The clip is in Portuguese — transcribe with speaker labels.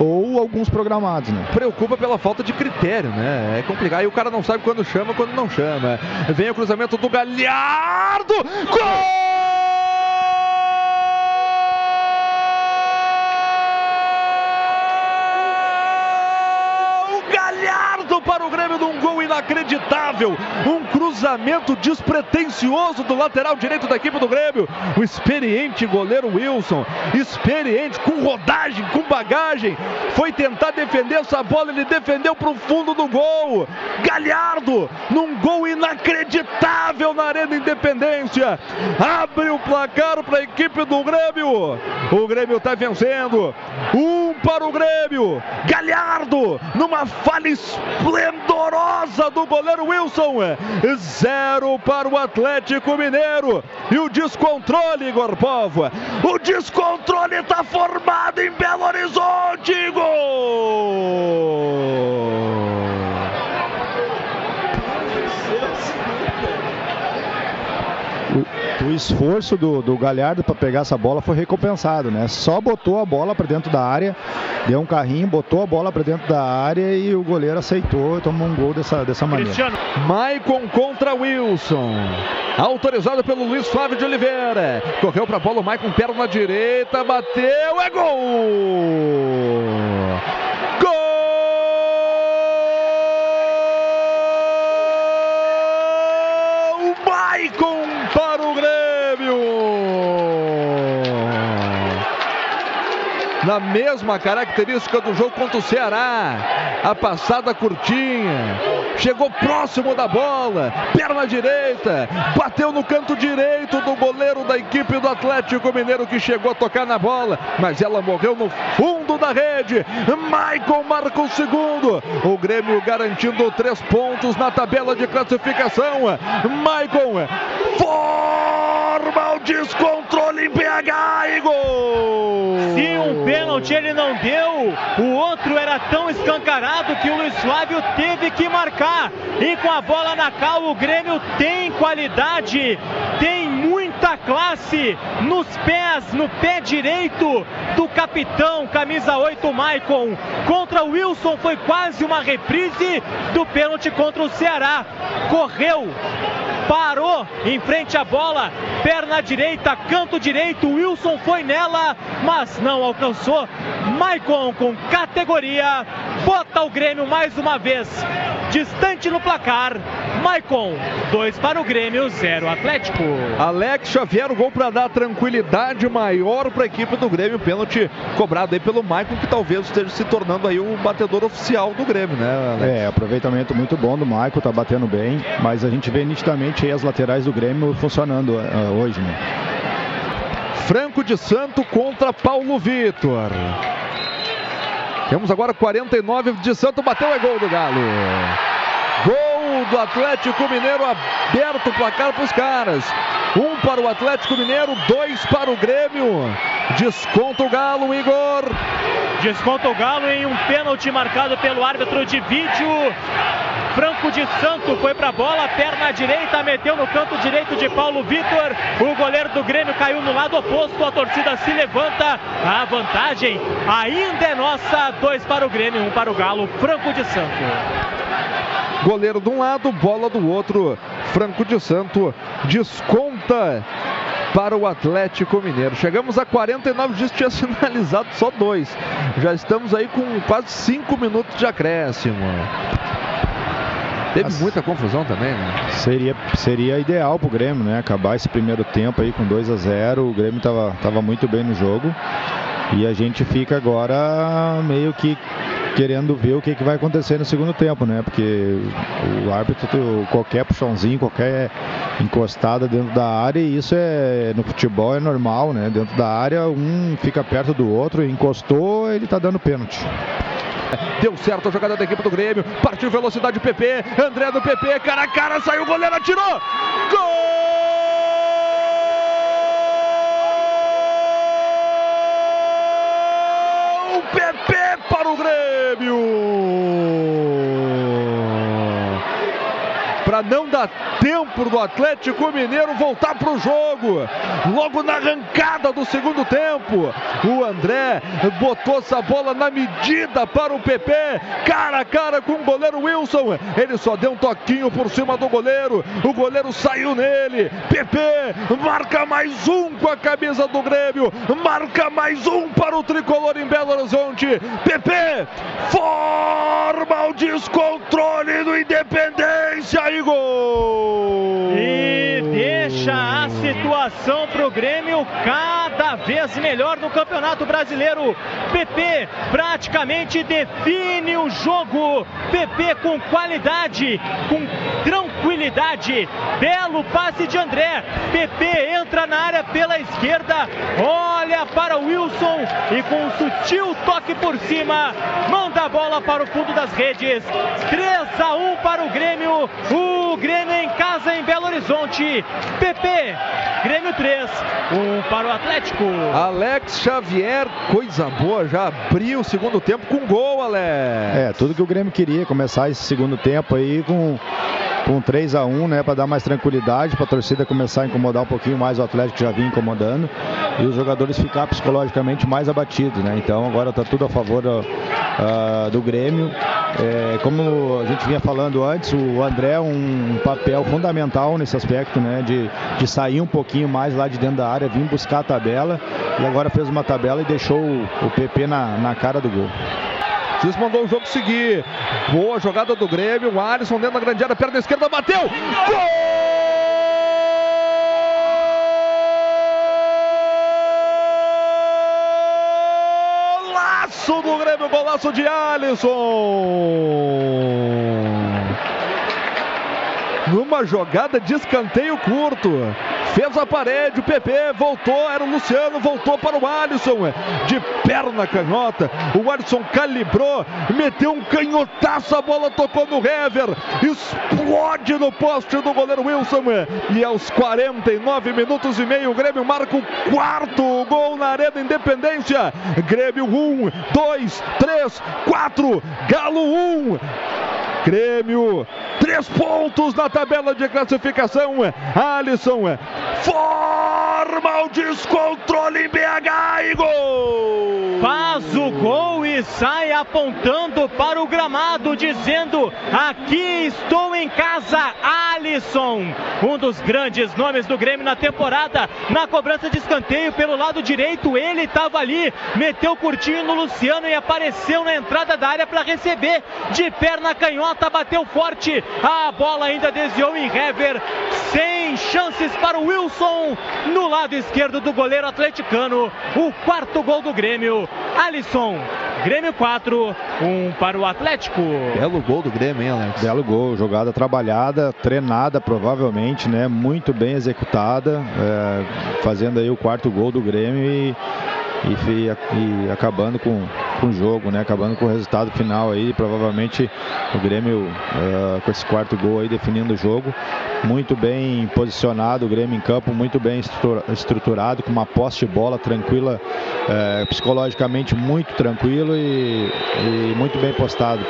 Speaker 1: ou alguns programados, né?
Speaker 2: Preocupa pela falta de critério, né? É complicado. Aí o cara não sabe quando chama, quando não chama. Vem o cruzamento do Galhardo. Gol! Para o Grêmio num gol inacreditável. Um cruzamento despretensioso do lateral direito da equipe do Grêmio. O experiente goleiro Wilson, experiente, com rodagem, com bagagem, foi tentar defender essa bola. Ele defendeu para o fundo do gol. Galhardo, num gol inacreditável na Arena Independência. Abre o placar para a equipe do Grêmio. O Grêmio está vencendo. Um para o Grêmio. Galhardo, numa falha esplendorosa do goleiro Wilson. Zero para o Atlético Mineiro. E o descontrole, Igor Povo. O descontrole está formado em Belo Horizonte. Gol!
Speaker 1: O esforço do, do Galhardo para pegar essa bola foi recompensado, né? Só botou a bola para dentro da área, deu um carrinho, botou a bola para dentro da área e o goleiro aceitou e tomou um gol dessa, dessa maneira. Cristiano.
Speaker 2: Maicon contra Wilson. Autorizado pelo Luiz Flávio de Oliveira. Correu para a bola, o Maicon perna direita, bateu, é gol! Gol! Maicon Na mesma característica do jogo contra o Ceará. A passada curtinha. Chegou próximo da bola. Perna direita. Bateu no canto direito do goleiro da equipe do Atlético Mineiro que chegou a tocar na bola. Mas ela morreu no fundo da rede. Michael marca o segundo. O Grêmio garantindo três pontos na tabela de classificação. Michael forma o descontrole
Speaker 3: pênalti ele não deu, o outro era tão escancarado que o Luiz Flávio teve que marcar. E com a bola na cal, o Grêmio tem qualidade, tem muita classe nos pés, no pé direito do capitão, camisa 8, Maicon. Contra o Wilson foi quase uma reprise do pênalti contra o Ceará. Correu, parou em frente à bola, perna direita, canto direito, Wilson foi nela, mas não alcançou. Maicon com categoria, bota o Grêmio mais uma vez distante no placar. Maicon, 2 para o Grêmio, 0 Atlético.
Speaker 2: Alex Xavier, o gol para dar tranquilidade maior para a equipe do Grêmio. Pênalti cobrado aí pelo Maicon, que talvez esteja se tornando aí o batedor oficial do Grêmio, né,
Speaker 1: Alex? É, aproveitamento muito bom do Maicon, tá batendo bem, mas a gente vê nitidamente aí as laterais do Grêmio funcionando uh, hoje, né?
Speaker 2: Franco de Santo contra Paulo Vitor. Temos agora 49 de Santo, bateu é gol do Galo. Gol do Atlético Mineiro, aberto o placar para os caras. Um para o Atlético Mineiro, dois para o Grêmio. Desconta o Galo, Igor.
Speaker 3: Desconta o Galo em um pênalti marcado pelo árbitro de vídeo. Franco de Santo foi para a bola, perna direita, meteu no canto direito de Paulo Vitor. O goleiro do Grêmio caiu no lado oposto, a torcida se levanta. A vantagem ainda é nossa, dois para o Grêmio, um para o Galo. Franco de Santo.
Speaker 2: Goleiro de um lado, bola do outro. Franco de Santo desconta para o Atlético Mineiro. Chegamos a 49 dias, tinha sinalizado só dois. Já estamos aí com quase cinco minutos de acréscimo. Teve muita confusão também, né?
Speaker 1: Seria, seria ideal pro Grêmio, né? Acabar esse primeiro tempo aí com 2 a 0 O Grêmio estava tava muito bem no jogo. E a gente fica agora meio que querendo ver o que, que vai acontecer no segundo tempo, né? Porque o árbitro, qualquer puxãozinho, qualquer encostada dentro da área, e isso é no futebol é normal, né? Dentro da área, um fica perto do outro, encostou, ele tá dando pênalti.
Speaker 2: Deu certo a jogada da equipe do Grêmio. Partiu velocidade PP. André do PP. Cara a cara. Saiu o goleiro. Atirou. Gol! PP para o Não dar tempo do Atlético Mineiro voltar para o jogo. Logo na arrancada do segundo tempo, o André botou essa bola na medida para o PP, cara a cara com o goleiro Wilson. Ele só deu um toquinho por cima do goleiro. O goleiro saiu nele. PP marca mais um com a camisa do Grêmio. Marca mais um para o tricolor em Belo Horizonte. PP forma o descontrole do Independência e gol!
Speaker 3: E deixa a situação para o Grêmio cada vez melhor no Campeonato Brasileiro. PP praticamente define o jogo. PP com qualidade, com tranquilidade. Belo passe de André. PP entra na área pela esquerda, olha para o Wilson e com um sutil toque por cima, manda a bola para o fundo das redes. 3 a 1 para o Grêmio. O Grêmio em casa em Belo Horizonte. PP, Grêmio 3, 1 para o Atlético.
Speaker 2: Alex Xavier, coisa boa, já abriu o segundo tempo com gol, Alex.
Speaker 1: É, tudo que o Grêmio queria, começar esse segundo tempo aí com com 3 a 1 né, para dar mais tranquilidade, para a torcida começar a incomodar um pouquinho mais o Atlético que já vinha incomodando e os jogadores ficar psicologicamente mais abatidos, né? Então agora está tudo a favor do, uh, do Grêmio. É, como a gente vinha falando antes, o André é um papel fundamental nesse aspecto, né? De, de sair um pouquinho mais lá de dentro da área, vir buscar a tabela e agora fez uma tabela e deixou o, o PP na, na cara do gol.
Speaker 2: Cis mandou o jogo seguir. Boa jogada do Grêmio. O Alisson dentro da grande área, perna esquerda, bateu. Gol! Golaço do Grêmio, golaço de Alisson. Numa jogada de escanteio curto fez a parede, o PP voltou, era o Luciano, voltou para o Alisson, de perna canhota, o Alisson calibrou, meteu um canhotaço, a bola tocou no Hever, explode no poste do goleiro Wilson, e aos 49 minutos e meio, o Grêmio marca o quarto gol na Arena Independência, Grêmio 1, 2, 3, 4, Galo 1, Grêmio, três pontos na tabela de classificação. Alisson forma o descontrole em BH e gol!
Speaker 3: Faz o gol e sai apontando para o gramado, dizendo: Aqui estou em casa, Alisson. Um dos grandes nomes do Grêmio na temporada, na cobrança de escanteio pelo lado direito, ele estava ali, meteu curtinho no Luciano e apareceu na entrada da área para receber. De perna canhota, bateu forte, a bola ainda desviou em Hever, sem chances para o Wilson no lado esquerdo do goleiro atleticano. O quarto gol do Grêmio. Alisson, Grêmio 4, 1 para o Atlético.
Speaker 1: Belo gol do Grêmio, hein, Alex? Belo gol, jogada trabalhada, treinada provavelmente, né? Muito bem executada, é, fazendo aí o quarto gol do Grêmio e e, e, acabando com, com o jogo, né? Acabando com o resultado final aí, provavelmente o Grêmio uh, com esse quarto gol aí definindo o jogo, muito bem posicionado, o Grêmio em campo muito bem estruturado, com uma posse de bola tranquila, uh, psicologicamente muito tranquilo e, e muito bem postado.